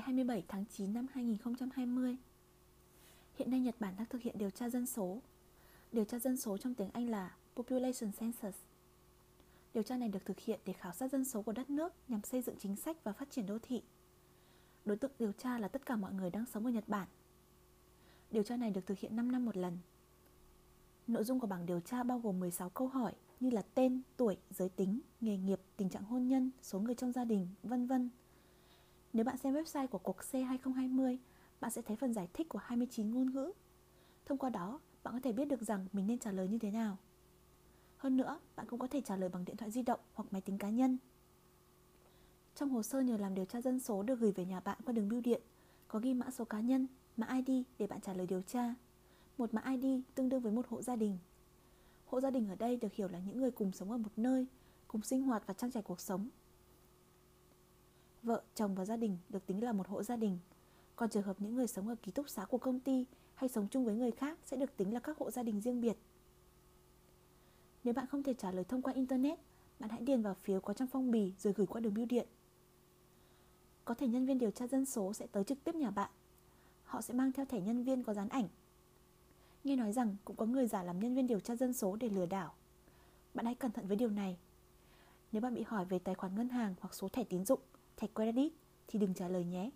27 tháng 9 năm 2020 Hiện nay Nhật Bản đang thực hiện điều tra dân số Điều tra dân số trong tiếng Anh là Population Census Điều tra này được thực hiện để khảo sát dân số của đất nước nhằm xây dựng chính sách và phát triển đô thị. Đối tượng điều tra là tất cả mọi người đang sống ở Nhật Bản. Điều tra này được thực hiện 5 năm một lần. Nội dung của bảng điều tra bao gồm 16 câu hỏi như là tên, tuổi, giới tính, nghề nghiệp, tình trạng hôn nhân, số người trong gia đình, vân vân. Nếu bạn xem website của cuộc C 2020, bạn sẽ thấy phần giải thích của 29 ngôn ngữ. Thông qua đó, bạn có thể biết được rằng mình nên trả lời như thế nào. Hơn nữa, bạn cũng có thể trả lời bằng điện thoại di động hoặc máy tính cá nhân. Trong hồ sơ nhờ làm điều tra dân số được gửi về nhà bạn qua đường bưu điện, có ghi mã số cá nhân, mã ID để bạn trả lời điều tra. Một mã ID tương đương với một hộ gia đình. Hộ gia đình ở đây được hiểu là những người cùng sống ở một nơi, cùng sinh hoạt và trang trải cuộc sống. Chồng và gia đình được tính là một hộ gia đình. Còn trường hợp những người sống ở ký túc xá của công ty hay sống chung với người khác sẽ được tính là các hộ gia đình riêng biệt. Nếu bạn không thể trả lời thông qua Internet, bạn hãy điền vào phiếu có trong phong bì rồi gửi qua đường bưu điện. Có thể nhân viên điều tra dân số sẽ tới trực tiếp nhà bạn. Họ sẽ mang theo thẻ nhân viên có dán ảnh. Nghe nói rằng cũng có người giả làm nhân viên điều tra dân số để lừa đảo. Bạn hãy cẩn thận với điều này. Nếu bạn bị hỏi về tài khoản ngân hàng hoặc số thẻ tín dụng, thẻ credit thì đừng trả lời nhé.